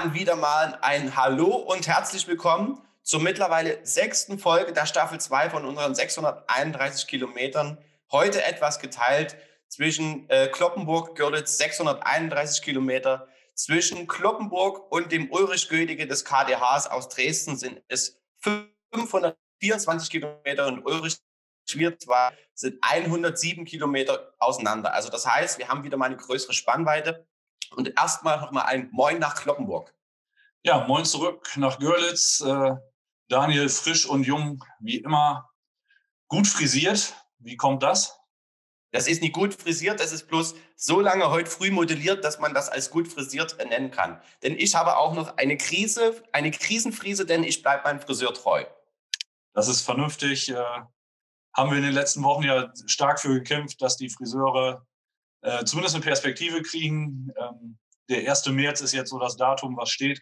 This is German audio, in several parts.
Dann wieder mal ein Hallo und herzlich willkommen zur mittlerweile sechsten Folge der Staffel 2 von unseren 631 Kilometern. Heute etwas geteilt zwischen äh, Kloppenburg, Görlitz 631 Kilometer. Zwischen Kloppenburg und dem Ulrich Gödige des KDHs aus Dresden sind es 524 Kilometer und Ulrich wir zwar sind 107 Kilometer auseinander. Also das heißt, wir haben wieder mal eine größere Spannweite. Und erstmal nochmal ein Moin nach Kloppenburg. Ja, moin zurück nach Görlitz. Äh, Daniel frisch und jung, wie immer. Gut frisiert. Wie kommt das? Das ist nicht gut frisiert, das ist bloß so lange heute früh modelliert, dass man das als gut frisiert nennen kann. Denn ich habe auch noch eine Krise, eine Krisenfriese, denn ich bleibe meinem Friseur treu. Das ist vernünftig. Äh, haben wir in den letzten Wochen ja stark für gekämpft, dass die Friseure äh, zumindest eine Perspektive kriegen. Ähm, der 1. März ist jetzt so das Datum, was steht.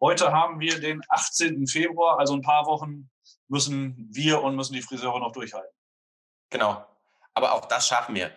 Heute haben wir den 18. Februar, also ein paar Wochen müssen wir und müssen die Friseure noch durchhalten. Genau. Aber auch das schaffen wir.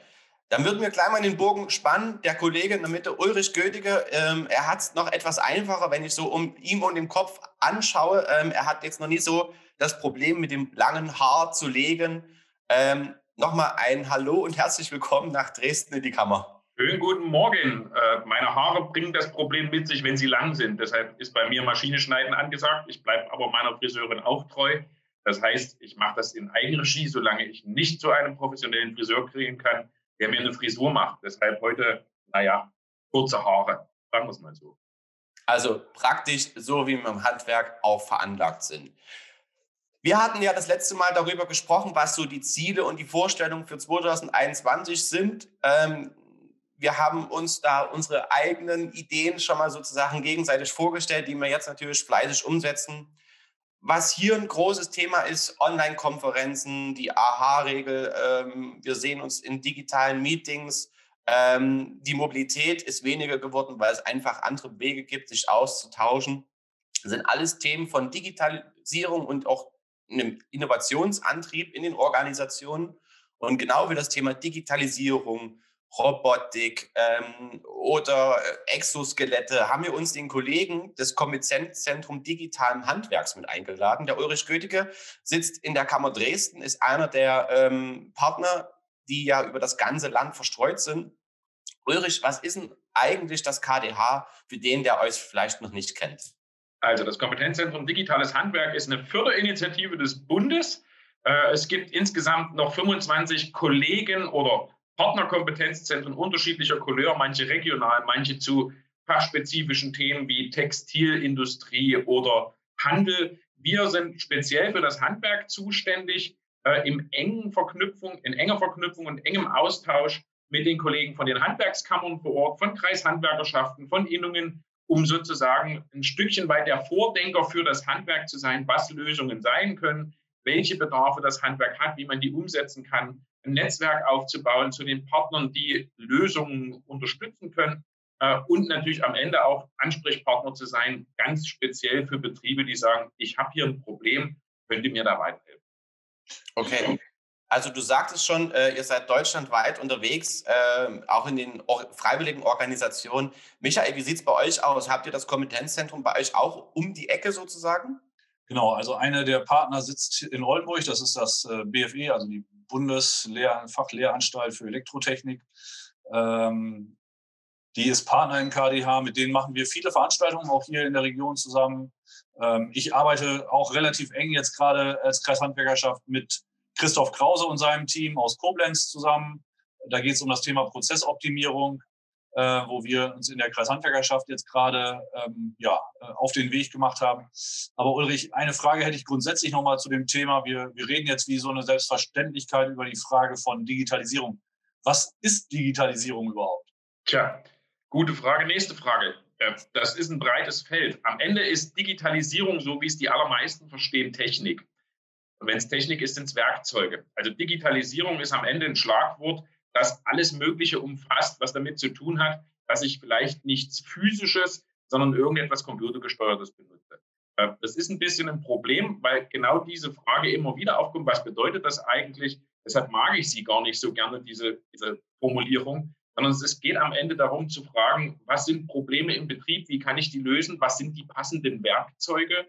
Dann würden wir gleich mal den Bogen spannen. Der Kollege in der Mitte, Ulrich Gödige, ähm, er hat es noch etwas einfacher, wenn ich so um ihm und den Kopf anschaue. Ähm, er hat jetzt noch nie so das Problem mit dem langen Haar zu legen. Ähm, Nochmal ein Hallo und herzlich willkommen nach Dresden in die Kammer. Schönen guten Morgen. Äh, meine Haare bringen das Problem mit sich, wenn sie lang sind. Deshalb ist bei mir Maschine schneiden angesagt. Ich bleibe aber meiner Friseurin auch treu. Das heißt, ich mache das in Eigenregie, solange ich nicht zu einem professionellen Friseur kriegen kann, der mir eine Frisur macht. Deshalb heute, naja, kurze Haare. Sagen wir es mal so. Also praktisch so, wie wir im Handwerk auch veranlagt sind. Wir hatten ja das letzte Mal darüber gesprochen, was so die Ziele und die Vorstellungen für 2021 sind. Ähm, wir haben uns da unsere eigenen Ideen schon mal sozusagen gegenseitig vorgestellt, die wir jetzt natürlich fleißig umsetzen. Was hier ein großes Thema ist, Online-Konferenzen, die AHA-Regel. Ähm, wir sehen uns in digitalen Meetings. Ähm, die Mobilität ist weniger geworden, weil es einfach andere Wege gibt, sich auszutauschen. Das sind alles Themen von Digitalisierung und auch einem Innovationsantrieb in den Organisationen. Und genau wie das Thema Digitalisierung, Robotik ähm, oder äh, Exoskelette haben wir uns den Kollegen des Kompetenzzentrum Digitalen Handwerks mit eingeladen. Der Ulrich Götige sitzt in der Kammer Dresden, ist einer der ähm, Partner, die ja über das ganze Land verstreut sind. Ulrich, was ist denn eigentlich das KDH für den, der euch vielleicht noch nicht kennt? Also das Kompetenzzentrum Digitales Handwerk ist eine Förderinitiative des Bundes. Äh, es gibt insgesamt noch 25 Kollegen oder Partnerkompetenzzentren unterschiedlicher Couleur, manche regional, manche zu fachspezifischen Themen wie Textilindustrie oder Handel. Wir sind speziell für das Handwerk zuständig, äh, engen Verknüpfung, in enger Verknüpfung und engem Austausch mit den Kollegen von den Handwerkskammern vor Ort, von Kreishandwerkerschaften, von Innungen, um sozusagen ein Stückchen weit der Vordenker für das Handwerk zu sein, was Lösungen sein können, welche Bedarfe das Handwerk hat, wie man die umsetzen kann, ein Netzwerk aufzubauen zu den Partnern, die Lösungen unterstützen können äh, und natürlich am Ende auch Ansprechpartner zu sein, ganz speziell für Betriebe, die sagen, ich habe hier ein Problem, könnt ihr mir da weiterhelfen. Okay. Also du sagtest schon, äh, ihr seid deutschlandweit unterwegs, äh, auch in den or freiwilligen Organisationen. Michael, wie sieht es bei euch aus? Habt ihr das Kompetenzzentrum bei euch auch um die Ecke sozusagen? Genau, also einer der Partner sitzt in Oldenburg, das ist das äh, BFE, also die Bundesfachlehranstalt für Elektrotechnik. Ähm, die ist Partner im KDH, mit denen machen wir viele Veranstaltungen auch hier in der Region zusammen. Ähm, ich arbeite auch relativ eng jetzt gerade als Kreishandwerkerschaft mit Christoph Krause und seinem Team aus Koblenz zusammen. Da geht es um das Thema Prozessoptimierung, äh, wo wir uns in der Kreishandwerkerschaft jetzt gerade ähm, ja, äh, auf den Weg gemacht haben. Aber Ulrich, eine Frage hätte ich grundsätzlich nochmal zu dem Thema. Wir, wir reden jetzt wie so eine Selbstverständlichkeit über die Frage von Digitalisierung. Was ist Digitalisierung überhaupt? Tja, gute Frage. Nächste Frage. Das ist ein breites Feld. Am Ende ist Digitalisierung, so wie es die allermeisten verstehen, Technik. Und wenn es Technik ist, sind es Werkzeuge. Also Digitalisierung ist am Ende ein Schlagwort, das alles Mögliche umfasst, was damit zu tun hat, dass ich vielleicht nichts Physisches, sondern irgendetwas Computergesteuertes benutze. Äh, das ist ein bisschen ein Problem, weil genau diese Frage immer wieder aufkommt, was bedeutet das eigentlich? Deshalb mag ich sie gar nicht so gerne, diese, diese Formulierung, sondern es geht am Ende darum zu fragen, was sind Probleme im Betrieb, wie kann ich die lösen, was sind die passenden Werkzeuge,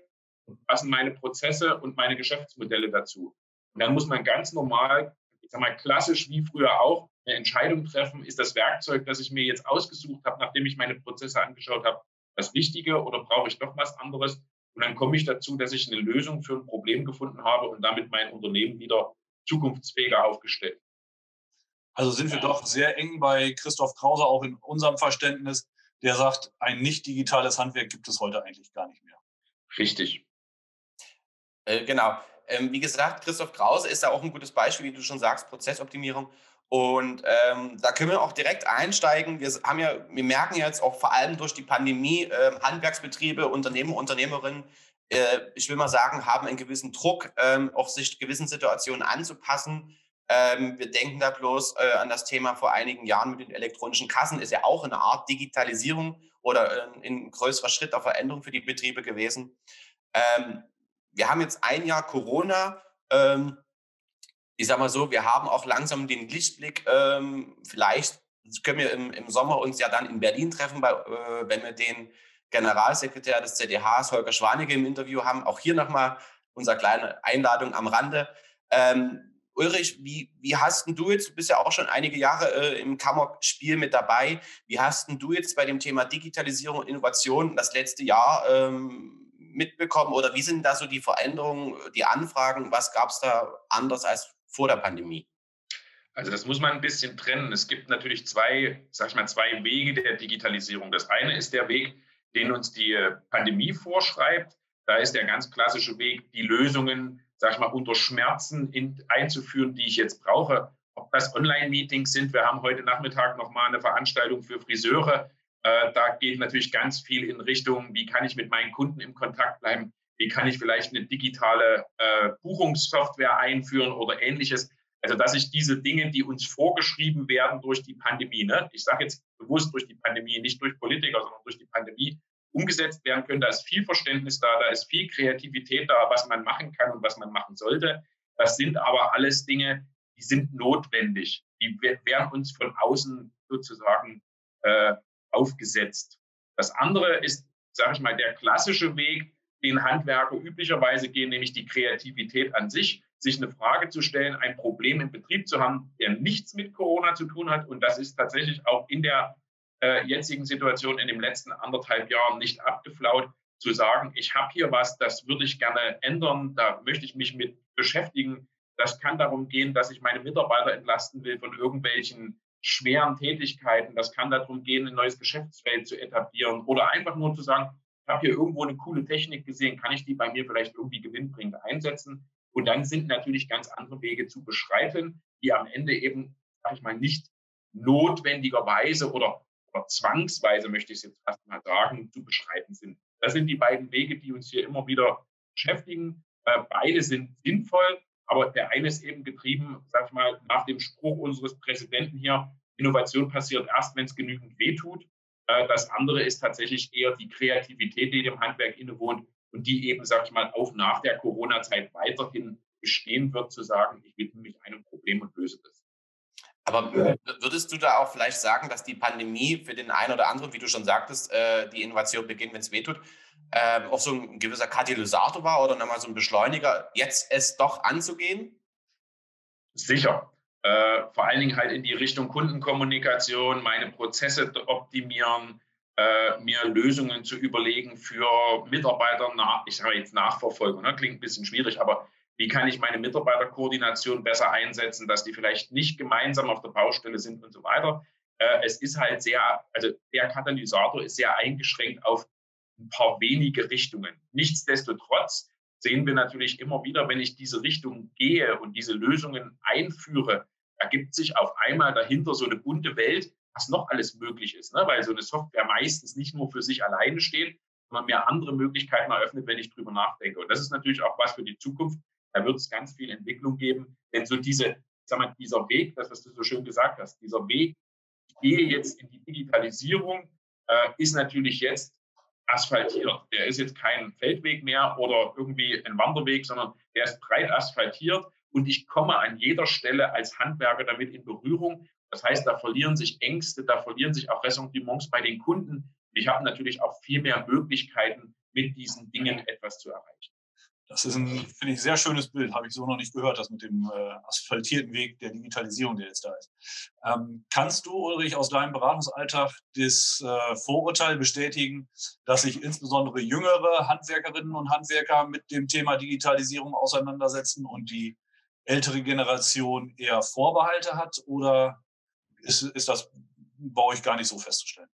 was sind meine Prozesse und meine Geschäftsmodelle dazu. Und dann muss man ganz normal, ich sag mal klassisch wie früher auch, eine Entscheidung treffen, ist das Werkzeug, das ich mir jetzt ausgesucht habe, nachdem ich meine Prozesse angeschaut habe, das Richtige oder brauche ich doch was anderes? Und dann komme ich dazu, dass ich eine Lösung für ein Problem gefunden habe und damit mein Unternehmen wieder zukunftsfähiger aufgestellt. Also sind wir doch sehr eng bei Christoph Krause, auch in unserem Verständnis, der sagt, ein nicht digitales Handwerk gibt es heute eigentlich gar nicht mehr. Richtig. Äh, genau. Ähm, wie gesagt, Christoph Krause ist da auch ein gutes Beispiel, wie du schon sagst, Prozessoptimierung. Und ähm, da können wir auch direkt einsteigen. Wir haben ja, wir merken jetzt auch vor allem durch die Pandemie, äh, Handwerksbetriebe, Unternehmer, Unternehmerinnen, äh, ich will mal sagen, haben einen gewissen Druck, ähm, auch sich gewissen Situationen anzupassen. Ähm, wir denken da bloß äh, an das Thema vor einigen Jahren mit den elektronischen Kassen, ist ja auch eine Art Digitalisierung oder ein größerer Schritt der Veränderung für die Betriebe gewesen. Ähm, wir haben jetzt ein Jahr Corona. Ähm, ich sage mal so, wir haben auch langsam den Lichtblick. Ähm, vielleicht können wir im, im, Sommer uns ja dann in Berlin treffen, bei, äh, wenn wir den Generalsekretär des ZDHs, Holger Schwanige, im Interview haben. Auch hier nochmal unsere kleine Einladung am Rande. Ähm, Ulrich, wie, wie hast du jetzt, du bist ja auch schon einige Jahre äh, im Kammer-Spiel mit dabei, wie hast du jetzt bei dem Thema Digitalisierung und Innovation das letzte Jahr ähm, mitbekommen oder wie sind da so die Veränderungen, die Anfragen, was gab es da anders als vor der Pandemie? Also das muss man ein bisschen trennen. Es gibt natürlich zwei, sag ich mal, zwei Wege der Digitalisierung. Das eine ist der Weg, den uns die äh, Pandemie vorschreibt. Da ist der ganz klassische Weg, die Lösungen, sag ich mal, unter Schmerzen in, einzuführen, die ich jetzt brauche. Ob das Online-Meetings sind, wir haben heute Nachmittag nochmal eine Veranstaltung für Friseure. Äh, da geht natürlich ganz viel in Richtung, wie kann ich mit meinen Kunden im Kontakt bleiben, wie kann ich vielleicht eine digitale äh, Buchungssoftware einführen oder ähnliches. Also dass ich diese Dinge, die uns vorgeschrieben werden durch die Pandemie, ne, ich sage jetzt bewusst durch die Pandemie, nicht durch Politiker, sondern durch die Pandemie, umgesetzt werden können. Da ist viel Verständnis da, da ist viel Kreativität da, was man machen kann und was man machen sollte. Das sind aber alles Dinge, die sind notwendig. Die werden uns von außen sozusagen äh, aufgesetzt. Das andere ist, sage ich mal, der klassische Weg, den Handwerker üblicherweise gehen, nämlich die Kreativität an sich, sich eine Frage zu stellen, ein Problem im Betrieb zu haben, der nichts mit Corona zu tun hat. Und das ist tatsächlich auch in der äh, jetzigen Situation in den letzten anderthalb Jahren nicht abgeflaut, zu sagen, ich habe hier was, das würde ich gerne ändern, da möchte ich mich mit beschäftigen. Das kann darum gehen, dass ich meine Mitarbeiter entlasten will von irgendwelchen schweren Tätigkeiten. Das kann darum gehen, ein neues Geschäftsfeld zu etablieren oder einfach nur zu sagen, ich habe hier irgendwo eine coole Technik gesehen, kann ich die bei mir vielleicht irgendwie gewinnbringend einsetzen? Und dann sind natürlich ganz andere Wege zu beschreiten, die am Ende eben, sage ich mal, nicht notwendigerweise oder oder zwangsweise, möchte ich es jetzt fast mal sagen, zu beschreiten sind. Das sind die beiden Wege, die uns hier immer wieder beschäftigen. Äh, beide sind sinnvoll, aber der eine ist eben getrieben, sag ich mal, nach dem Spruch unseres Präsidenten hier, Innovation passiert erst, wenn es genügend wehtut. Äh, das andere ist tatsächlich eher die Kreativität, die dem Handwerk innewohnt und die eben, sag ich mal, auch nach der Corona-Zeit weiterhin bestehen wird, zu sagen, ich widme mich einem Problem und löse das. Aber würdest du da auch vielleicht sagen, dass die Pandemie für den einen oder anderen, wie du schon sagtest, äh, die Innovation beginnt, wenn es wehtut, äh, auch so ein gewisser Katalysator war oder nochmal so ein Beschleuniger, jetzt es doch anzugehen? Sicher. Äh, vor allen Dingen halt in die Richtung Kundenkommunikation, meine Prozesse optimieren, äh, mir Lösungen zu überlegen für Mitarbeiter, nach, ich sage jetzt Nachverfolgung, ne? klingt ein bisschen schwierig, aber wie kann ich meine Mitarbeiterkoordination besser einsetzen, dass die vielleicht nicht gemeinsam auf der Baustelle sind und so weiter. Äh, es ist halt sehr, also der Katalysator ist sehr eingeschränkt auf ein paar wenige Richtungen. Nichtsdestotrotz sehen wir natürlich immer wieder, wenn ich diese Richtung gehe und diese Lösungen einführe, ergibt sich auf einmal dahinter so eine bunte Welt, was noch alles möglich ist, ne? weil so eine Software meistens nicht nur für sich alleine steht, sondern mir andere Möglichkeiten eröffnet, wenn ich drüber nachdenke. Und das ist natürlich auch was für die Zukunft, da wird es ganz viel Entwicklung geben. Denn so diese, sag mal, dieser Weg, das, was du so schön gesagt hast, dieser Weg, ich gehe jetzt in die Digitalisierung, äh, ist natürlich jetzt asphaltiert. Der ist jetzt kein Feldweg mehr oder irgendwie ein Wanderweg, sondern der ist breit asphaltiert und ich komme an jeder Stelle als Handwerker damit in Berührung Das heißt, da verlieren sich Ängste, da verlieren sich auch Ressentiments bei den Kunden. Ich habe natürlich auch viel mehr Möglichkeiten, mit diesen Dingen etwas zu erreichen. Das ist ein, finde ich, sehr schönes Bild. Habe ich so noch nicht gehört, das mit dem äh, asphaltierten Weg der Digitalisierung, der jetzt da ist. Ähm, kannst du, Ulrich, aus deinem Beratungsalltag das äh, Vorurteil bestätigen, dass sich insbesondere jüngere Handwerkerinnen und Handwerker mit dem Thema Digitalisierung auseinandersetzen und die ältere Generation eher Vorbehalte hat? Oder ist, ist das bei euch gar nicht so festzustellen?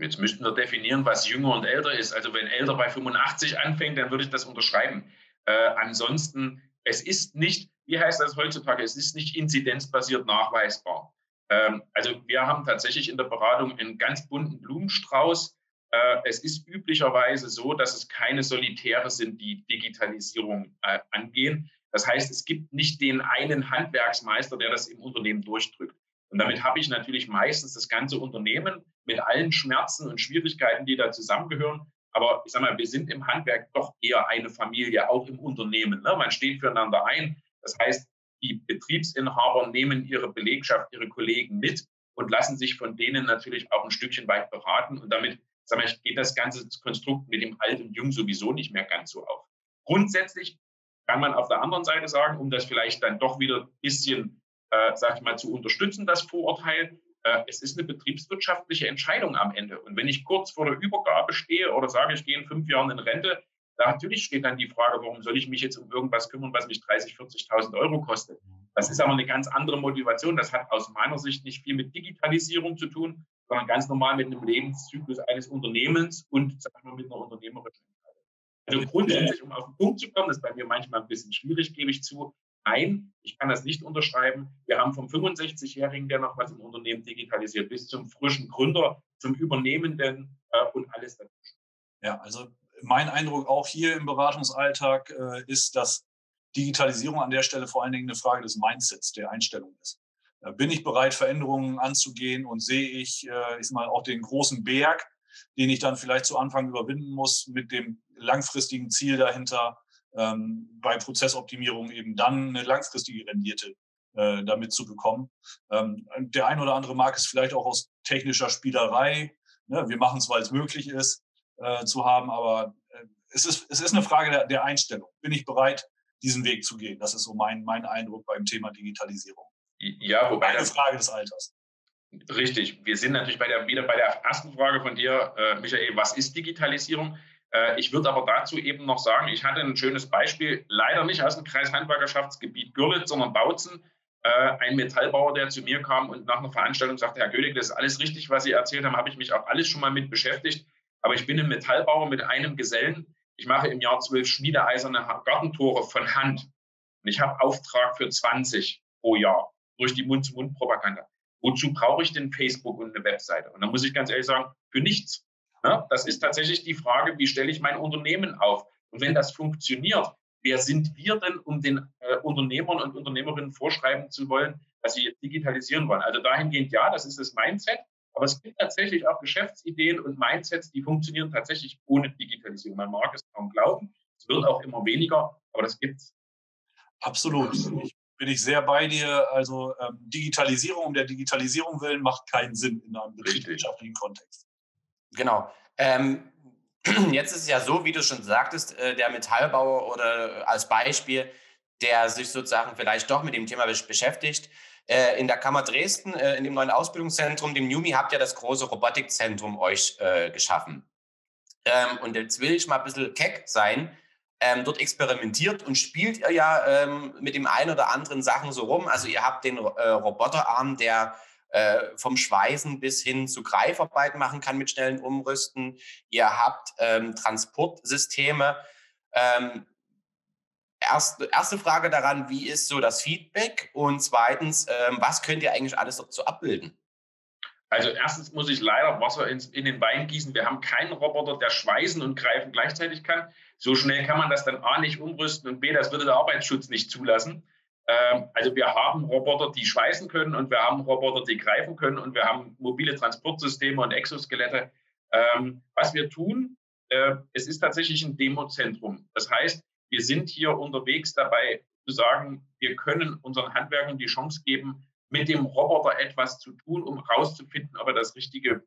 Jetzt müssten wir definieren, was jünger und älter ist. Also wenn älter bei 85 anfängt, dann würde ich das unterschreiben. Äh, ansonsten, es ist nicht, wie heißt das heutzutage, es ist nicht inzidenzbasiert nachweisbar. Ähm, also wir haben tatsächlich in der Beratung einen ganz bunten Blumenstrauß. Äh, es ist üblicherweise so, dass es keine Solitäre sind, die Digitalisierung äh, angehen. Das heißt, es gibt nicht den einen Handwerksmeister, der das im Unternehmen durchdrückt. Und damit habe ich natürlich meistens das ganze Unternehmen mit allen Schmerzen und Schwierigkeiten, die da zusammengehören. Aber ich sage mal, wir sind im Handwerk doch eher eine Familie, auch im Unternehmen. Ne? Man steht füreinander ein. Das heißt, die Betriebsinhaber nehmen ihre Belegschaft, ihre Kollegen mit und lassen sich von denen natürlich auch ein Stückchen weit beraten. Und damit sag mal, geht das ganze Konstrukt mit dem Alt und Jung sowieso nicht mehr ganz so auf. Grundsätzlich kann man auf der anderen Seite sagen, um das vielleicht dann doch wieder ein bisschen äh, sag ich mal, zu unterstützen, das Vorurteil. Äh, es ist eine betriebswirtschaftliche Entscheidung am Ende. Und wenn ich kurz vor der Übergabe stehe oder sage, ich gehe in fünf Jahren in Rente, da natürlich steht dann die Frage, warum soll ich mich jetzt um irgendwas kümmern, was mich 30, 40.000 Euro kostet. Das ist aber eine ganz andere Motivation. Das hat aus meiner Sicht nicht viel mit Digitalisierung zu tun, sondern ganz normal mit einem Lebenszyklus eines Unternehmens und sagen wir, mit einer unternehmerischen Entscheidung. Also grundsätzlich, um auf den Punkt zu kommen, das ist bei mir manchmal ein bisschen schwierig, gebe ich zu, Nein, ich kann das nicht unterschreiben. Wir haben vom 65-Jährigen, der noch was im Unternehmen digitalisiert, bis zum frischen Gründer, zum Übernehmenden äh, und alles dazwischen. Ja, also mein Eindruck auch hier im Beratungsalltag äh, ist, dass Digitalisierung an der Stelle vor allen Dingen eine Frage des Mindsets, der Einstellung ist. Äh, bin ich bereit, Veränderungen anzugehen und sehe ich, äh, ich mal, auch den großen Berg, den ich dann vielleicht zu Anfang überwinden muss, mit dem langfristigen Ziel dahinter, ähm, bei Prozessoptimierung eben dann eine langfristige Rendite äh, damit zu bekommen. Ähm, der ein oder andere mag es vielleicht auch aus technischer Spielerei, ne, wir machen es, weil es möglich ist, äh, zu haben, aber äh, es, ist, es ist eine Frage der, der Einstellung. Bin ich bereit, diesen Weg zu gehen? Das ist so mein, mein Eindruck beim Thema Digitalisierung. Ja, wobei. Eine Frage des Alters. Richtig. Wir sind natürlich bei der, wieder bei der ersten Frage von dir, äh, Michael. Was ist Digitalisierung? Äh, ich würde aber dazu eben noch sagen, ich hatte ein schönes Beispiel, leider nicht aus dem Kreishandwerkerschaftsgebiet Görlitz, sondern Bautzen. Äh, ein Metallbauer, der zu mir kam und nach einer Veranstaltung sagte, Herr Gödig, das ist alles richtig, was Sie erzählt haben, habe ich mich auch alles schon mal mit beschäftigt. Aber ich bin ein Metallbauer mit einem Gesellen. Ich mache im Jahr zwölf schmiedeeiserne Gartentore von Hand. Und ich habe Auftrag für 20 pro Jahr durch die Mund-zu-Mund-Propaganda. Wozu brauche ich denn Facebook und eine Webseite? Und da muss ich ganz ehrlich sagen, für nichts. Ja, das ist tatsächlich die Frage, wie stelle ich mein Unternehmen auf? Und wenn das funktioniert, wer sind wir denn, um den äh, Unternehmern und Unternehmerinnen vorschreiben zu wollen, dass sie jetzt digitalisieren wollen? Also dahingehend, ja, das ist das Mindset. Aber es gibt tatsächlich auch Geschäftsideen und Mindsets, die funktionieren tatsächlich ohne Digitalisierung. Man mag es kaum glauben. Es wird auch immer weniger, aber das gibt's. Absolut. Ich bin ich sehr bei dir. Also ähm, Digitalisierung um der Digitalisierung willen macht keinen Sinn in einem betriebswirtschaftlichen Kontext. Genau. Ähm, jetzt ist es ja so, wie du schon sagtest, äh, der Metallbauer oder äh, als Beispiel, der sich sozusagen vielleicht doch mit dem Thema beschäftigt. Äh, in der Kammer Dresden, in dem neuen Ausbildungszentrum, dem NUMI, habt ihr das große Robotikzentrum euch geschaffen. Ähm, und jetzt will ich mal ein bisschen keck sein. Ähm, dort experimentiert und spielt ihr ja ähm, mit dem einen oder anderen Sachen so rum. Also ihr habt den äh, Roboterarm, der äh, vom Schweißen bis hin zu Greifarbeit machen kann mit schnellen Umrüsten. Ihr habt ähm, Transportsysteme. Ähm, erste, erste Frage daran, wie ist so das Feedback? Und zweitens, ähm, was könnt ihr eigentlich alles dazu abbilden? Also erstens muss ich leider Wasser ins, in den Wein gießen. Wir haben keinen Roboter, der schweißen und greifen gleichzeitig kann. So schnell kann man das dann A nicht umrüsten und B, das würde der Arbeitsschutz nicht zulassen. Ähm, also wir haben Roboter, die schweißen können und wir haben Roboter, die greifen können und wir haben mobile Transportsysteme und Exoskelette. Ähm, was wir tun, äh, es ist tatsächlich ein Demozentrum. Das heißt, wir sind hier unterwegs dabei zu sagen, wir können unseren Handwerkern die Chance geben, mit dem Roboter etwas zu tun, um herauszufinden, ob er das richtige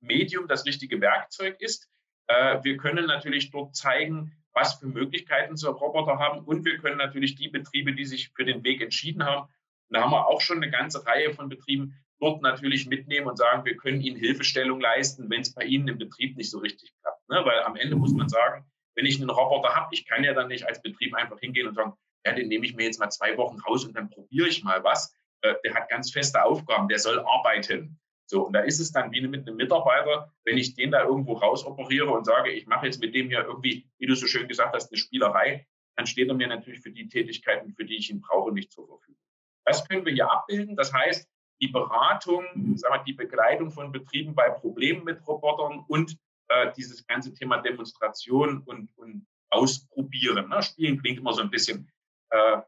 Medium, das richtige Werkzeug ist. Äh, wir können natürlich dort zeigen, was für Möglichkeiten so Roboter haben und wir können natürlich die Betriebe, die sich für den Weg entschieden haben, da haben wir auch schon eine ganze Reihe von Betrieben, dort natürlich mitnehmen und sagen, wir können ihnen Hilfestellung leisten, wenn es bei ihnen im Betrieb nicht so richtig klappt. Ne? Weil am Ende muss man sagen, wenn ich einen Roboter habe, ich kann ja dann nicht als Betrieb einfach hingehen und sagen, ja, den nehme ich mir jetzt mal zwei Wochen raus und dann probiere ich mal was. Äh, der hat ganz feste Aufgaben, der soll arbeiten. So, und da ist es dann wie mit einem Mitarbeiter, wenn ich den da irgendwo rausoperiere und sage, ich mache jetzt mit dem hier irgendwie, wie du so schön gesagt hast, eine Spielerei, dann steht er mir natürlich für die Tätigkeiten, für die ich ihn brauche, nicht zur Verfügung. Das können wir hier abbilden. Das heißt, die Beratung, sagen wir, die Begleitung von Betrieben bei Problemen mit Robotern und äh, dieses ganze Thema Demonstration und, und Ausprobieren. Ne? Spielen klingt immer so ein bisschen äh,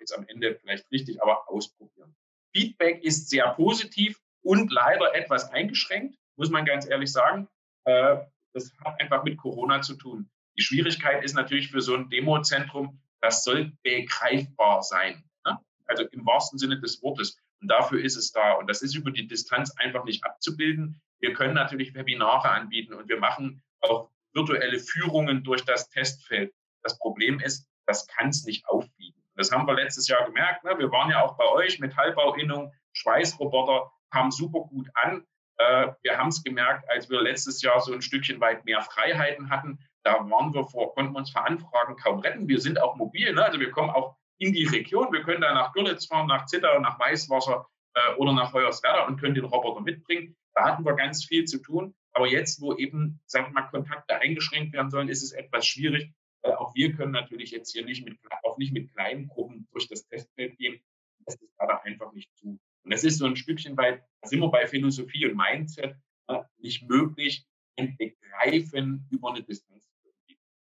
jetzt am Ende vielleicht richtig, aber ausprobieren. Feedback ist sehr positiv und leider etwas eingeschränkt, muss man ganz ehrlich sagen. Äh, das hat einfach mit Corona zu tun. Die Schwierigkeit ist natürlich für so ein Demozentrum, das soll begreifbar sein. Ne? Also im wahrsten Sinne des Wortes. Und dafür ist es da. Und das ist über die Distanz einfach nicht abzubilden. Wir können natürlich Webinare anbieten und wir machen auch virtuelle Führungen durch das Testfeld. Das Problem ist, das kann es nicht aufwiegen. Das haben wir letztes Jahr gemerkt. Ne? Wir waren ja auch bei euch, Metallbauinnung, Schweißroboter kam super gut an. Äh, wir haben es gemerkt, als wir letztes Jahr so ein Stückchen weit mehr Freiheiten hatten. Da waren wir vor, konnten wir uns vor Anfragen kaum retten. Wir sind auch mobil, ne? also wir kommen auch in die Region. Wir können da nach Görlitz fahren, nach Zittau, nach Weißwasser äh, oder nach Hoyerswerda und können den Roboter mitbringen. Da hatten wir ganz viel zu tun. Aber jetzt, wo eben, sagen wir mal, Kontakte eingeschränkt werden sollen, ist es etwas schwierig. Äh, auch wir können natürlich jetzt hier nicht mit, auch nicht mit kleinen Gruppen durch das Testfeld gehen. Das ist gerade einfach nicht zu. Und das ist so ein Stückchen weit, da sind wir bei Philosophie und Mindset, äh, nicht möglich, ein Begreifen über eine Distanz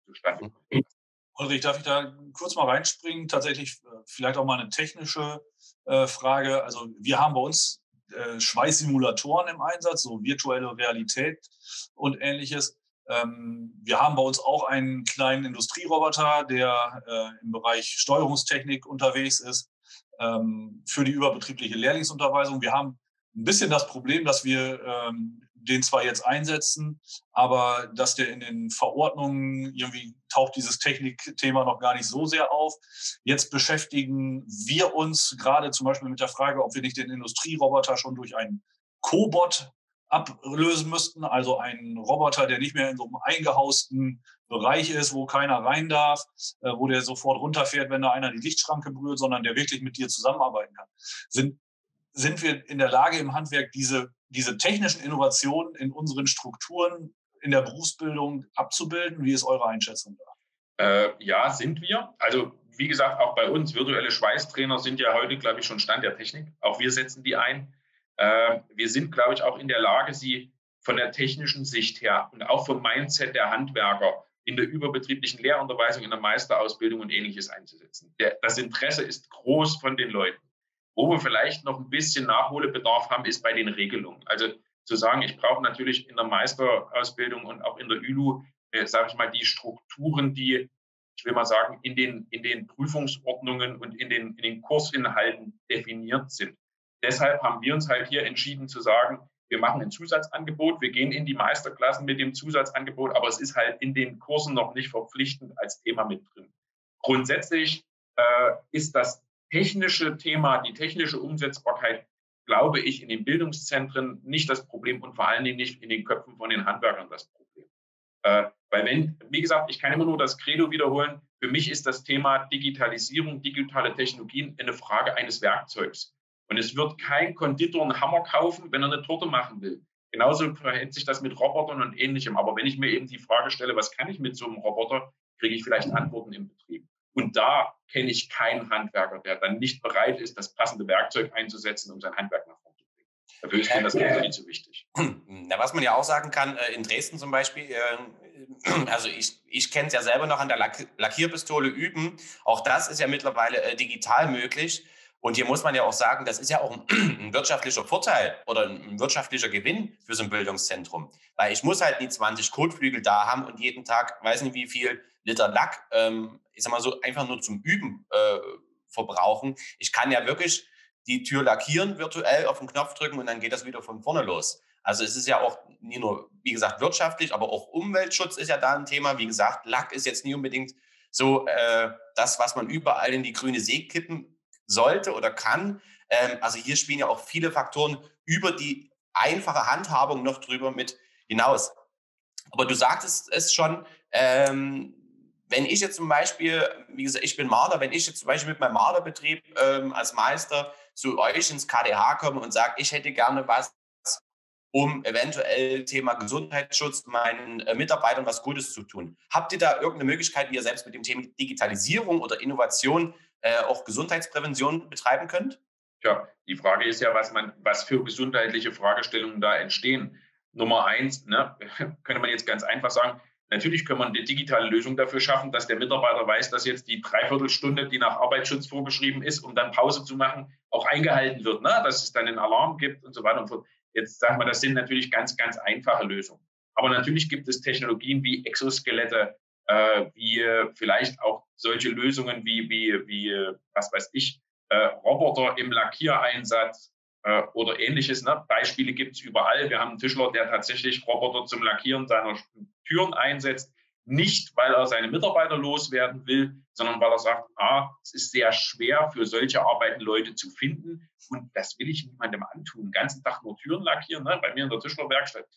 zustande kommen. Ulrich, darf ich da kurz mal reinspringen? Tatsächlich äh, vielleicht auch mal eine technische äh, Frage. Also wir haben bei uns äh, Schweißsimulatoren im Einsatz, so virtuelle Realität und ähnliches. Ähm, wir haben bei uns auch einen kleinen Industrieroboter, der äh, im Bereich Steuerungstechnik unterwegs ist ähm, für die überbetriebliche Lehrlingsunterweisung. Wir haben ein bisschen das Problem, dass wir ähm, den zwar jetzt einsetzen, aber dass der in den Verordnungen irgendwie taucht dieses Technikthema noch gar nicht so sehr auf. Jetzt beschäftigen wir uns gerade zum Beispiel mit der Frage, ob wir nicht den Industrieroboter schon durch einen Cobot ablösen müssten, also einen Roboter, der nicht mehr in so einem eingehausten Bereich ist, wo keiner rein darf, äh, wo der sofort runterfährt, wenn da einer die Lichtschranke berührt, sondern der wirklich mit dir zusammenarbeiten kann. Sind, sind wir in der Lage im Handwerk diese, diese technischen Innovationen in unseren Strukturen in der Berufsbildung abzubilden? Wie ist eure Einschätzung da? Äh, ja, sind wir. Also wie gesagt, auch bei uns, virtuelle Schweißtrainer sind ja heute, glaube ich, schon Stand der Technik. Auch wir setzen die ein. Äh, wir sind, glaube ich, auch in der Lage, sie von der technischen Sicht her und auch vom Mindset der Handwerker in der überbetrieblichen Lehrunterweisung, in der Meisterausbildung und ähnliches einzusetzen. Der, das Interesse ist groß von den Leuten. Wo wir vielleicht noch ein bisschen Nachholbedarf haben, ist bei den Regelungen. Also zu sagen, ich brauche natürlich in der Meisterausbildung und auch in der ÜLU, äh, sage ich mal, die Strukturen, die, ich will mal sagen, in den, in den Prüfungsordnungen und in den, in den Kursinhalten definiert sind. Deshalb haben wir uns halt hier entschieden zu sagen, wir machen ein Zusatzangebot, wir gehen in die Meisterklassen mit dem Zusatzangebot, aber es ist halt in den Kursen noch nicht verpflichtend als Thema mit drin. Grundsätzlich äh, ist das technische Thema, die technische Umsetzbarkeit, glaube ich, in den Bildungszentren nicht das Problem und vor allen Dingen nicht in den Köpfen von den Handwerkern das Problem. Äh, weil wenn, wie gesagt, ich kann immer nur das Credo wiederholen, für mich ist das Thema Digitalisierung, digitale Technologien eine Frage eines Werkzeugs. Und es wird kein Konditor einen Hammer kaufen, wenn er eine Torte machen will. Genauso verhält sich das mit Robotern und ähnlichem. Aber wenn ich mir eben die Frage stelle, was kann ich mit so einem Roboter, kriege ich vielleicht Antworten im Betrieb. Und da kenne ich keinen Handwerker, der dann nicht bereit ist, das passende Werkzeug einzusetzen, um sein Handwerk nach vorne zu bringen. Dafür ist mir das Ganze nicht so wichtig. Na, was man ja auch sagen kann, äh, in Dresden zum Beispiel, äh, also ich, ich kenne es ja selber noch an der Lackierpistole üben. Auch das ist ja mittlerweile äh, digital möglich. Und hier muss man ja auch sagen, das ist ja auch ein, wirtschaftlicher Vorteil oder ein wirtschaftlicher Gewinn für so ein Bildungszentrum. Weil ich muss halt die 20 Kotflügel da haben und jeden Tag, weiß nicht wie viel Liter Lack, ähm, ich sag mal so, einfach nur zum Üben äh, verbrauchen. Ich kann ja wirklich die Tür lackieren virtuell auf den Knopf drücken und dann geht das wieder von vorne los. Also es ist ja auch nicht nur, wie gesagt, wirtschaftlich, aber auch Umweltschutz ist ja da ein Thema. Wie gesagt, Lack ist jetzt nie unbedingt so äh, das, was man überall in die grüne See kippen sollte oder kann. Ähm, also hier spielen ja auch viele Faktoren über die einfache Handhabung noch drüber mit hinaus. Aber du sagtest es schon, ähm, wenn ich jetzt zum Beispiel, wie gesagt, ich bin Maler, wenn ich jetzt zum Beispiel mit meinem Malerbetrieb ähm, als Meister zu euch ins KDH komme und sage, ich hätte gerne was, um eventuell Thema Gesundheitsschutz meinen äh, Mitarbeitern was Gutes zu tun. Habt ihr da irgendeine Möglichkeit, wie ihr selbst mit dem Thema Digitalisierung oder Innovation äh, auch Gesundheitsprävention betreiben könnt? Ja, die Frage ist ja, was man, was für gesundheitliche Fragestellungen da entstehen. Nummer eins, ne, könnte man jetzt ganz einfach sagen, natürlich kann man eine digitale Lösung dafür schaffen, dass der Mitarbeiter weiß, dass jetzt die Dreiviertelstunde, die nach Arbeitsschutz vorgeschrieben ist, um dann Pause zu machen, auch eingehalten wird, ne? dass es dann einen Alarm gibt und so weiter und so fort. Jetzt sagen wir, das sind natürlich ganz, ganz einfache Lösungen. Aber natürlich gibt es Technologien wie Exoskelette, äh, wie vielleicht auch solche Lösungen wie, wie, wie was weiß ich, äh, Roboter im Lackiereinsatz, äh, oder ähnliches. Ne? Beispiele gibt es überall. Wir haben einen Tischler, der tatsächlich Roboter zum Lackieren seiner Türen einsetzt. Nicht, weil er seine Mitarbeiter loswerden will, sondern weil er sagt, ah, es ist sehr schwer für solche Arbeiten Leute zu finden. Und das will ich niemandem antun. Den ganzen Tag nur Türen lackieren, ne? bei mir in der Tischlerwerkstatt.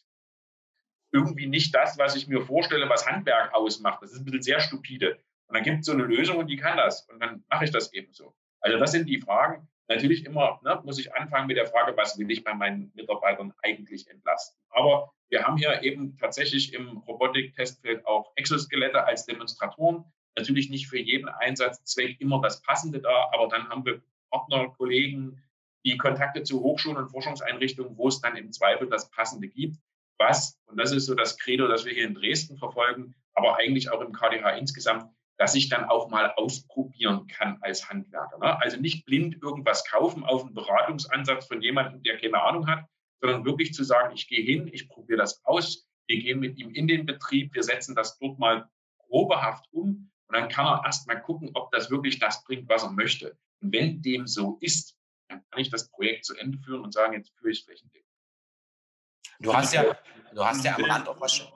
Irgendwie nicht das, was ich mir vorstelle, was Handwerk ausmacht. Das ist ein bisschen sehr stupide. Und dann gibt es so eine Lösung und die kann das. Und dann mache ich das eben so. Also das sind die Fragen, Natürlich immer ne, muss ich anfangen mit der Frage, was will ich bei meinen Mitarbeitern eigentlich entlasten. Aber wir haben hier eben tatsächlich im Robotik-Testfeld auch Exoskelette als Demonstratoren. Natürlich nicht für jeden Einsatzzweck immer das Passende da, aber dann haben wir Partner, Kollegen, die Kontakte zu Hochschulen und Forschungseinrichtungen, wo es dann im Zweifel das Passende gibt. Was, und das ist so das Credo, das wir hier in Dresden verfolgen, aber eigentlich auch im KDH insgesamt, dass ich dann auch mal ausprobieren kann als Handwerker. Ne? Also nicht blind irgendwas kaufen auf einen Beratungsansatz von jemandem, der keine Ahnung hat, sondern wirklich zu sagen, ich gehe hin, ich probiere das aus, wir gehen mit ihm in den Betrieb, wir setzen das dort mal probehaft um und dann kann er erst mal gucken, ob das wirklich das bringt, was er möchte. Und wenn dem so ist, dann kann ich das Projekt zu Ende führen und sagen, jetzt führe ich es flächendeckend. Du hast ja, du hast ja am Rand auch was schon.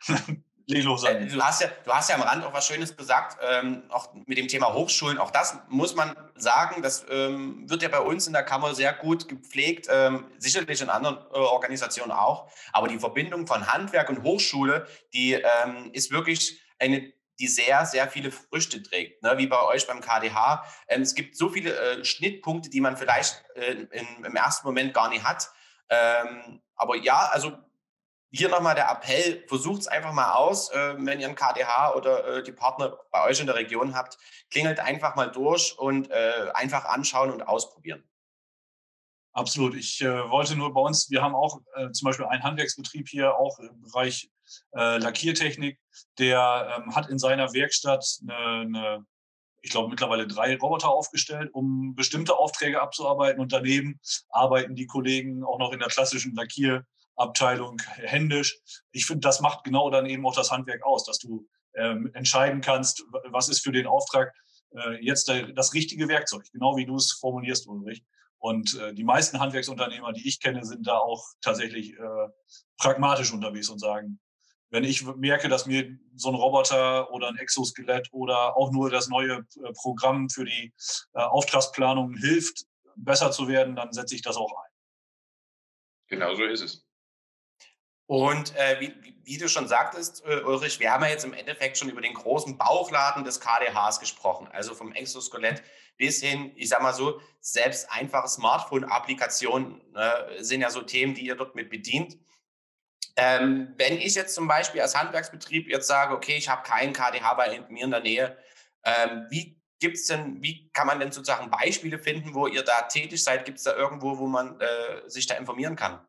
Lilo sein. Äh, du hast, ja, du hast ja am Rand auch was Schönes gesagt, ähm, auch mit dem Thema Hochschulen. Auch das muss man sagen, das ähm, wird ja bei uns in der Kammer sehr gut gepflegt, ähm, sicherlich in anderen äh, Organisationen auch. Aber die Verbindung von Handwerk und Hochschule, die ähm, ist wirklich eine die sehr, sehr viele Früchte trägt, ne? wie bei euch beim KDH. Ähm, es gibt so viele äh, Schnittpunkte, die man vielleicht äh, in, im ersten Moment gar nicht hat. Ähm, aber ja, also hier nochmal der Appell, versucht es einfach mal aus, äh, wenn ihr ein KDH oder äh, die Partner bei euch in der Region habt, klingelt einfach mal durch und äh, einfach anschauen und ausprobieren. Absolut. Ich äh, wollte nur bei uns, wir haben auch äh, zum Beispiel einen Handwerksbetrieb hier, auch im Bereich äh, Lackiertechnik, der ähm, hat in seiner Werkstatt eine, eine ich glaube, mittlerweile drei Roboter aufgestellt, um bestimmte Aufträge abzuarbeiten. Und daneben arbeiten die Kollegen auch noch in der klassischen Lackier- Abteilung händisch. Ich finde, das macht genau dann eben auch das Handwerk aus, dass du ähm, entscheiden kannst, was ist für den Auftrag äh, jetzt der, das richtige Werkzeug, genau wie du es formulierst, Ulrich. Und äh, die meisten Handwerksunternehmer, die ich kenne, sind da auch tatsächlich äh, pragmatisch unterwegs und sagen, wenn ich merke, dass mir so ein Roboter oder ein Exoskelett oder auch nur das neue äh, Programm für die äh, Auftragsplanung hilft, besser zu werden, dann setze ich das auch ein. Genau so ist es. Und äh, wie, wie, du schon sagtest, äh, Ulrich, wir haben ja jetzt im Endeffekt schon über den großen Bauchladen des KDHs gesprochen, also vom Exoskelett bis hin, ich sag mal so, selbst einfache Smartphone-Applikationen äh, sind ja so Themen, die ihr dort mit bedient. Ähm, wenn ich jetzt zum Beispiel als Handwerksbetrieb jetzt sage, okay, ich habe keinen KDH bei mir in der Nähe, ähm, wie gibt's denn, wie kann man denn sozusagen Beispiele finden, wo ihr da tätig seid? Gibt es da irgendwo, wo man äh, sich da informieren kann?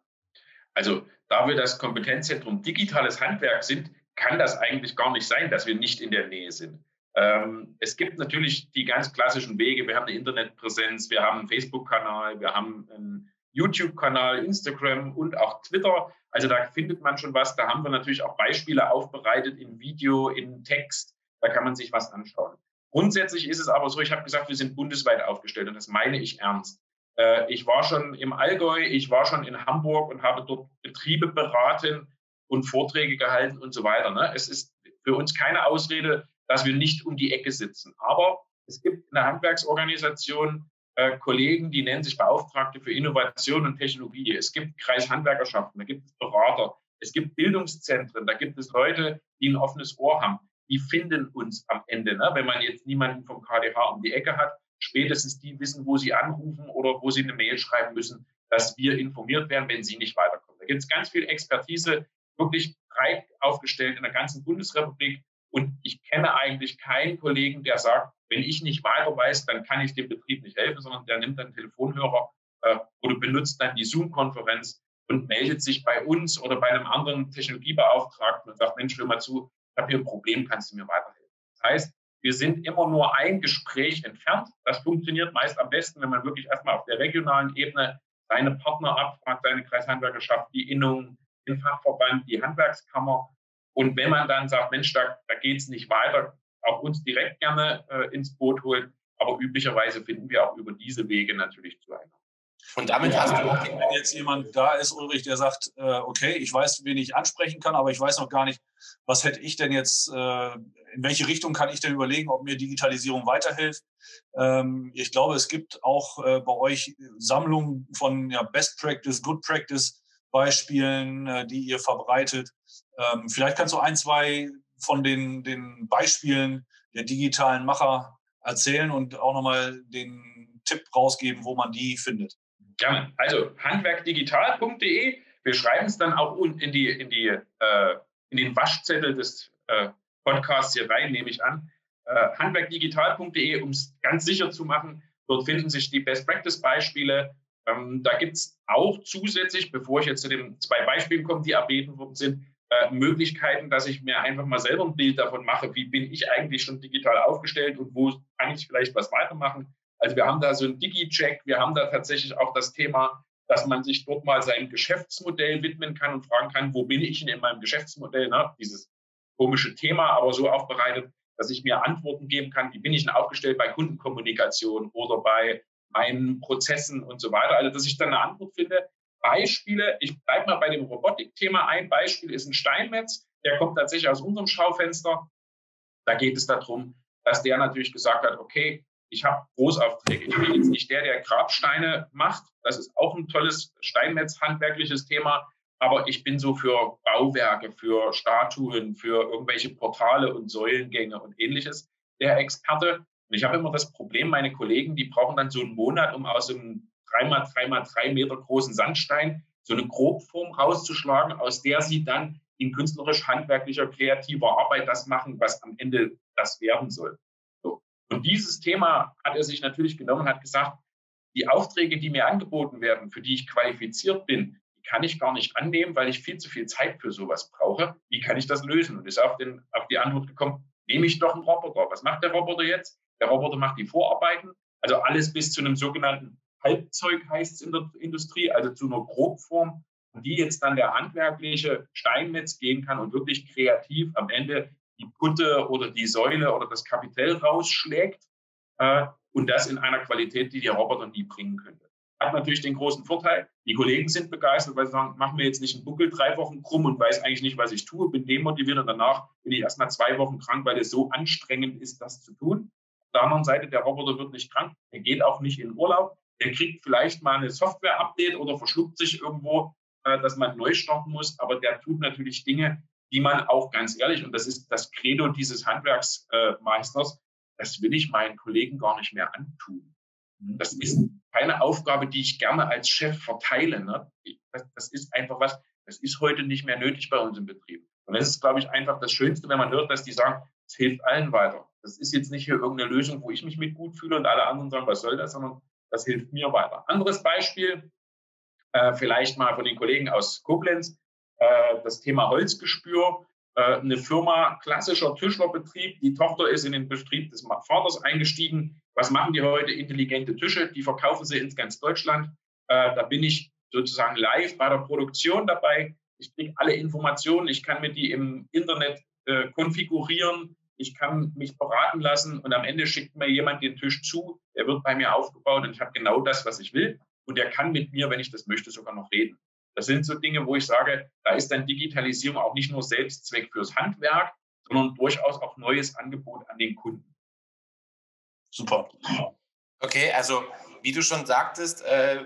Also da wir das Kompetenzzentrum digitales Handwerk sind, kann das eigentlich gar nicht sein, dass wir nicht in der Nähe sind. Ähm, es gibt natürlich die ganz klassischen Wege. Wir haben eine Internetpräsenz, wir haben einen Facebook-Kanal, wir haben einen YouTube-Kanal, Instagram und auch Twitter. Also da findet man schon was. Da haben wir natürlich auch Beispiele aufbereitet in Video, in Text. Da kann man sich was anschauen. Grundsätzlich ist es aber so, ich habe gesagt, wir sind bundesweit aufgestellt und das meine ich ernst. Äh, ich war schon im Allgäu, ich war schon in Hamburg und habe dort Betriebe beraten und Vorträge gehalten und so weiter. Ne? Es ist für uns keine Ausrede, dass wir nicht um die Ecke sitzen. Aber es gibt in der Handwerksorganisation äh, Kollegen, die nennen sich Beauftragte für Innovation und Technologie. Es gibt Kreishandwerkerschaften, da gibt es Berater, es gibt Bildungszentren, da gibt es Leute, die ein offenes Ohr haben. Die finden uns am Ende. Ne? Wenn man jetzt niemanden vom KDH um die Ecke hat, spätestens die wissen, wo sie anrufen oder wo sie eine Mail schreiben müssen, dass wir informiert werden, wenn sie nicht weiterkommen. Da gibt es ganz viel Expertise, wirklich breit aufgestellt in der ganzen Bundesrepublik. Und ich kenne eigentlich keinen Kollegen, der sagt, wenn ich nicht weiter weiß, dann kann ich dem Betrieb nicht helfen, sondern der nimmt dann Telefonhörer äh, oder benutzt dann die Zoom-Konferenz und meldet sich bei uns oder bei einem anderen Technologiebeauftragten und sagt, Mensch, hör mal zu, ich habe hier ein Problem, kannst du mir weiterhelfen? Das heißt, wir sind immer nur ein Gespräch entfernt. Das funktioniert meist am besten, wenn man wirklich erstmal auf der regionalen Ebene seine Partner abfragt, seine Kreishandwerkerschaft, die Innung, den Fachverband, die Handwerkskammer. Und wenn man dann sagt, Mensch, da, da geht es nicht weiter, auch uns direkt gerne äh, ins Boot holt. Aber üblicherweise finden wir auch über diese Wege natürlich zueinander. Und damit ja, hast du auch, wenn jetzt jemand da ist, Ulrich, der sagt, äh, okay, ich weiß, wen ich ansprechen kann, aber ich weiß noch gar nicht, was hätte ich denn jetzt, äh, in welche Richtung kann ich denn überlegen, ob mir Digitalisierung weiterhilft. Ähm, ich glaube, es gibt auch äh, bei euch Sammlungen von Best Practice, Good Practice Beispielen, äh, die ihr verbreitet. Ähm, vielleicht kannst du ein, zwei von den, den Beispielen der digitalen Macher erzählen und auch nochmal den Tipp rausgeben, wo man die findet. Gerne. Also handwerkdigital.de. Wir schreiben es dann auch in, die, in, die, äh, in den Waschzettel des äh, Podcasts hier rein, nehme ich an. Äh, handwerkdigital.de, um es ganz sicher zu machen. Dort finden sich die Best-Practice-Beispiele. Ähm, da gibt es auch zusätzlich, bevor ich jetzt zu den zwei Beispielen komme, die erbeten worden sind, äh, Möglichkeiten, dass ich mir einfach mal selber ein Bild davon mache, wie bin ich eigentlich schon digital aufgestellt und wo kann ich vielleicht was weitermachen. Also wir haben da so einen Digi-Check, wir haben da tatsächlich auch das Thema, dass man sich dort mal seinem Geschäftsmodell widmen kann und fragen kann, wo bin ich denn in meinem Geschäftsmodell? Ne? Dieses komische Thema, aber so aufbereitet, dass ich mir Antworten geben kann, wie bin ich denn aufgestellt bei Kundenkommunikation oder bei meinen Prozessen und so weiter. Also dass ich dann eine Antwort finde. Beispiele, ich bleibe mal bei dem Robotik-Thema. Ein Beispiel ist ein Steinmetz, der kommt tatsächlich aus unserem Schaufenster. Da geht es darum, dass der natürlich gesagt hat, okay, ich habe Großaufträge. Ich bin jetzt nicht der, der Grabsteine macht. Das ist auch ein tolles Steinmetz-handwerkliches Thema. Aber ich bin so für Bauwerke, für Statuen, für irgendwelche Portale und Säulengänge und ähnliches der Experte. Und ich habe immer das Problem, meine Kollegen, die brauchen dann so einen Monat, um aus einem 3x3 x 3 Meter großen Sandstein so eine Grobform rauszuschlagen, aus der sie dann in künstlerisch-handwerklicher, kreativer Arbeit das machen, was am Ende das werden soll. Und dieses Thema hat er sich natürlich genommen und hat gesagt, die Aufträge, die mir angeboten werden, für die ich qualifiziert bin, die kann ich gar nicht annehmen, weil ich viel zu viel Zeit für sowas brauche. Wie kann ich das lösen? Und ist auf, den, auf die Antwort gekommen, nehme ich doch einen Roboter. Was macht der Roboter jetzt? Der Roboter macht die Vorarbeiten, also alles bis zu einem sogenannten Halbzeug heißt es in der Industrie, also zu einer Grobform, die jetzt dann der handwerkliche Steinmetz gehen kann und wirklich kreativ am Ende die Putte oder die Säule oder das Kapitell rausschlägt äh, und das in einer Qualität, die der Roboter nie bringen könnte. Hat natürlich den großen Vorteil, die Kollegen sind begeistert, weil sie sagen, mach mir jetzt nicht einen Buckel drei Wochen krumm und weiß eigentlich nicht, was ich tue, bin demotiviert und danach bin ich erstmal zwei Wochen krank, weil es so anstrengend ist, das zu tun. Auf der anderen Seite, der Roboter wird nicht krank, er geht auch nicht in Urlaub, er kriegt vielleicht mal eine Software-Update oder verschluckt sich irgendwo, äh, dass man neu starten muss, aber der tut natürlich Dinge, die man auch ganz ehrlich, und das ist das Credo dieses Handwerksmeisters, das will ich meinen Kollegen gar nicht mehr antun. Das ist keine Aufgabe, die ich gerne als Chef verteile. Ne? Das, das, ist einfach was, das ist heute nicht mehr nötig bei uns im Betrieb. Und das ist, glaube ich, einfach das Schönste, wenn man hört, dass die sagen, es hilft allen weiter. Das ist jetzt nicht hier irgendeine Lösung, wo ich mich mit gut fühle und alle anderen sagen, was soll das, sondern das hilft mir weiter. Anderes Beispiel, äh, vielleicht mal von den Kollegen aus Koblenz. Äh, das Thema Holzgespür. Äh, eine Firma, klassischer Tischlerbetrieb. Die Tochter ist in den Betrieb des Vaters eingestiegen. Was machen die heute? Intelligente Tische. Die verkaufen sie in ganz Deutschland. Äh, da bin ich sozusagen live bei der Produktion dabei. Ich kriege alle Informationen. Ich kann mir die im Internet konfigurieren. ich kann mich beraten lassen und am Ende schickt mir jemand den Tisch zu, der wird bei mir aufgebaut und ich habe genau das, was ich will und der kann mit mir, wenn ich das möchte, sogar noch reden. Das sind so Dinge, wo ich sage, da ist dann Digitalisierung auch nicht nur Selbstzweck fürs Handwerk, sondern durchaus auch neues Angebot an den Kunden. Super. Okay, also wie du schon sagtest, äh,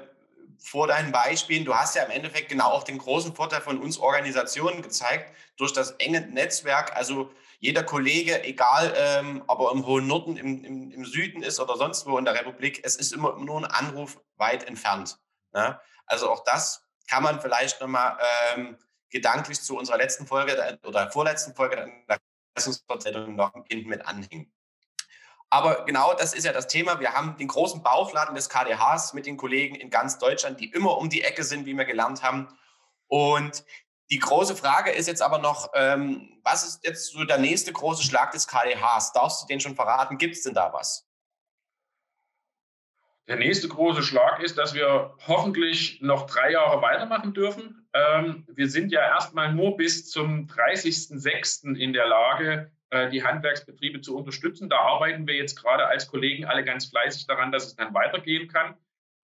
vor deinen Beispielen, du hast ja im Endeffekt genau auch den großen Vorteil von uns Organisationen gezeigt, durch das enge Netzwerk, also jeder Kollege, egal ähm, ob er im hohen Norden, im, im, im, Süden ist oder sonst wo in der Republik, es ist immer nur ein Anruf weit entfernt. Ne? Also auch das kann man vielleicht nochmal ähm, gedanklich zu unserer letzten Folge oder vorletzten Folge der noch hinten mit anhängen. Aber genau das ist ja das Thema. Wir haben den großen Bauchladen des KDHs mit den Kollegen in ganz Deutschland, die immer um die Ecke sind, wie wir gelernt haben. Und die große Frage ist jetzt aber noch, ähm, was ist jetzt so der nächste große Schlag des KDHs? Darfst du den schon verraten? Gibt es denn da was? Der nächste große Schlag ist, dass wir hoffentlich noch drei Jahre weitermachen dürfen. Ähm, wir sind ja erstmal nur bis zum 30.06. in der Lage, äh, die Handwerksbetriebe zu unterstützen. Da arbeiten wir jetzt gerade als Kollegen alle ganz fleißig daran, dass es dann weitergehen kann.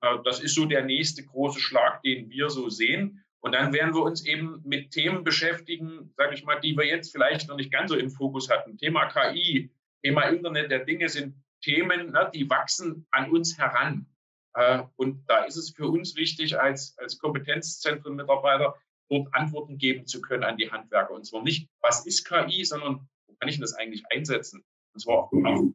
Äh, das ist so der nächste große Schlag, den wir so sehen. Und dann werden wir uns eben mit Themen beschäftigen, sage ich mal, die wir jetzt vielleicht noch nicht ganz so im Fokus hatten. Thema KI, Thema Internet der Dinge sind Themen, ne, die wachsen an uns heran. Äh, und da ist es für uns wichtig, als, als Kompetenzzentren-Mitarbeiter dort Antworten geben zu können an die Handwerker. Und zwar nicht, was ist KI, sondern wo kann ich das eigentlich einsetzen? Und zwar auch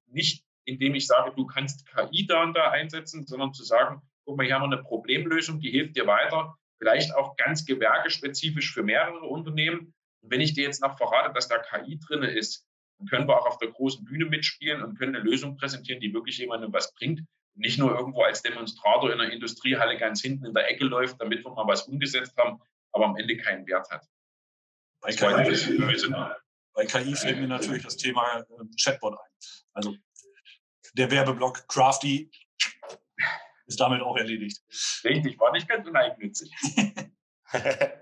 nicht, indem ich sage, du kannst KI da und da einsetzen, sondern zu sagen, guck mal, hier haben wir eine Problemlösung, die hilft dir weiter vielleicht auch ganz gewerkespezifisch für mehrere Unternehmen. Und wenn ich dir jetzt noch verrate, dass da KI drin ist, können wir auch auf der großen Bühne mitspielen und können eine Lösung präsentieren, die wirklich jemandem was bringt. Und nicht nur irgendwo als Demonstrator in einer Industriehalle ganz hinten in der Ecke läuft, damit wir mal was umgesetzt haben, aber am Ende keinen Wert hat. Bei KI, bei KI fällt mir natürlich das Thema äh, Chatbot ein. Also der Werbeblock Crafty ist damit auch erledigt. Richtig, war nicht ganz uneigennützig.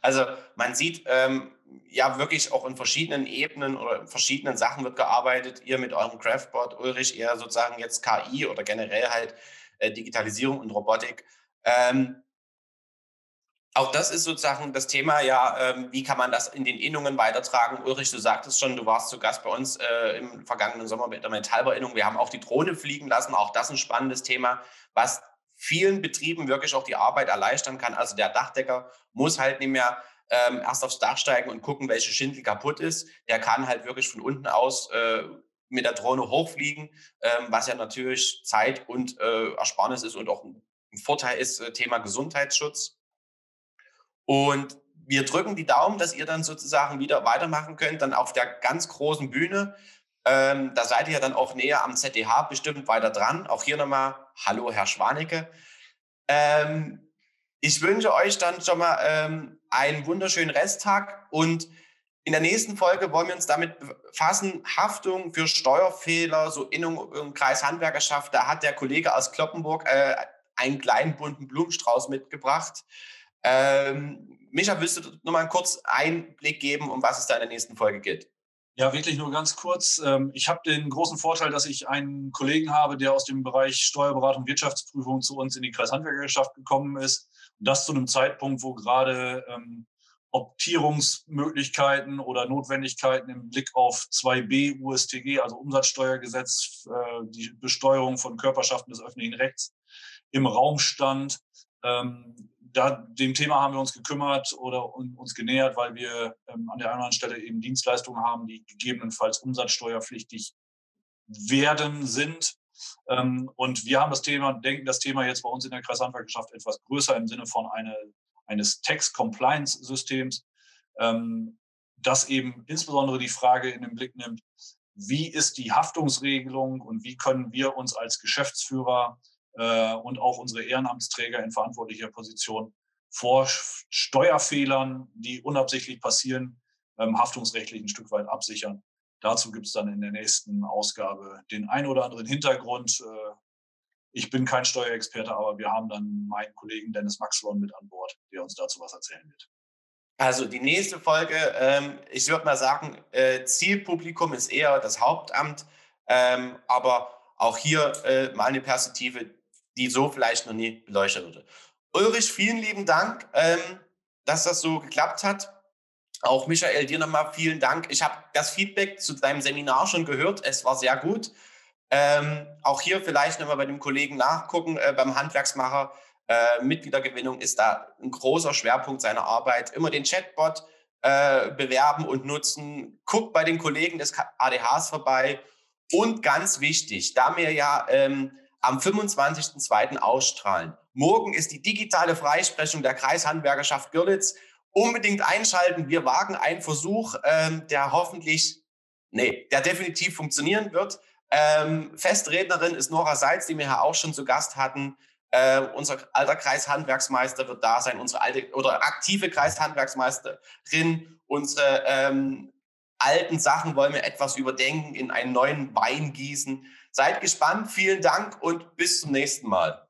also man sieht ähm, ja wirklich auch in verschiedenen Ebenen oder in verschiedenen Sachen wird gearbeitet. Ihr mit eurem Craftboard, Ulrich, eher sozusagen jetzt KI oder generell halt äh, Digitalisierung und Robotik. Ähm, auch das ist sozusagen das Thema, ja, ähm, wie kann man das in den Innungen weitertragen? Ulrich, du sagtest schon, du warst zu Gast bei uns äh, im vergangenen Sommer mit der Metallberinnung. Wir haben auch die Drohne fliegen lassen, auch das ein spannendes Thema, was vielen Betrieben wirklich auch die Arbeit erleichtern kann. Also der Dachdecker muss halt nicht mehr ähm, erst aufs Dach steigen und gucken, welche Schindel kaputt ist. Der kann halt wirklich von unten aus äh, mit der Drohne hochfliegen, ähm, was ja natürlich Zeit und äh, Ersparnis ist und auch ein Vorteil ist, äh, Thema Gesundheitsschutz. Und wir drücken die Daumen, dass ihr dann sozusagen wieder weitermachen könnt, dann auf der ganz großen Bühne. Ähm, da seid ihr dann auch näher am ZDH bestimmt weiter dran. Auch hier nochmal Hallo, Herr Schwanecke. Ähm, ich wünsche euch dann schon mal ähm, einen wunderschönen Resttag und in der nächsten Folge wollen wir uns damit befassen, Haftung für Steuerfehler, so in im Kreis Handwerkerschaft. Da hat der Kollege aus Kloppenburg äh, einen kleinen bunten Blumenstrauß mitgebracht. Ähm, Micha, willst du noch mal kurz Einblick geben, um was es da in der nächsten Folge geht? Ja, wirklich nur ganz kurz. Ähm, ich habe den großen Vorteil, dass ich einen Kollegen habe, der aus dem Bereich Steuerberatung, Wirtschaftsprüfung zu uns in die Kreishandwerkerschaft gekommen ist. Das zu einem Zeitpunkt, wo gerade ähm, Optierungsmöglichkeiten oder Notwendigkeiten im Blick auf 2b USTG, also Umsatzsteuergesetz, äh, die Besteuerung von Körperschaften des öffentlichen Rechts im Raum stand. Ähm, da, dem Thema haben wir uns gekümmert oder uns genähert, weil wir ähm, an der einen oder anderen Stelle eben Dienstleistungen haben, die gegebenenfalls umsatzsteuerpflichtig werden, sind. Ähm, und wir haben das Thema, denken das Thema jetzt bei uns in der Kreishandwerkerschaft etwas größer im Sinne von eine, eines Tax-Compliance-Systems, ähm, das eben insbesondere die Frage in den Blick nimmt, wie ist die Haftungsregelung und wie können wir uns als Geschäftsführer äh, und auch unsere Ehrenamtsträger in verantwortlicher Position vor Steuerfehlern, die unabsichtlich passieren, ähm, haftungsrechtlich ein Stück weit absichern. Dazu gibt es dann in der nächsten Ausgabe den ein oder anderen Hintergrund. Äh, ich bin kein Steuerexperte, aber wir haben dann meinen Kollegen Dennis Maxlon mit an Bord, der uns dazu was erzählen wird. Also die nächste Folge, ähm, ich würde mal sagen, äh, Zielpublikum ist eher das Hauptamt, ähm, aber auch hier äh, mal eine Perspektive, die so vielleicht noch nie beleuchtet wurde. Ulrich, vielen lieben Dank, ähm, dass das so geklappt hat. Auch Michael, dir nochmal vielen Dank. Ich habe das Feedback zu deinem Seminar schon gehört. Es war sehr gut. Ähm, auch hier vielleicht nochmal bei dem Kollegen nachgucken, äh, beim Handwerksmacher. Äh, Mitgliedergewinnung ist da ein großer Schwerpunkt seiner Arbeit. Immer den Chatbot äh, bewerben und nutzen. Guckt bei den Kollegen des ADHs vorbei. Und ganz wichtig, da wir ja ähm, am 25.02. ausstrahlen. Morgen ist die digitale Freisprechung der Kreishandwerkerschaft Görlitz. Unbedingt einschalten. Wir wagen einen Versuch, ähm, der hoffentlich, nee, der definitiv funktionieren wird. Ähm, Festrednerin ist Nora Seitz, die wir ja auch schon zu Gast hatten. Äh, unser alter Kreishandwerksmeister wird da sein, unsere alte oder aktive Kreishandwerksmeisterin. Unsere ähm, alten Sachen wollen wir etwas überdenken, in einen neuen Wein gießen. Seid gespannt, vielen Dank und bis zum nächsten Mal.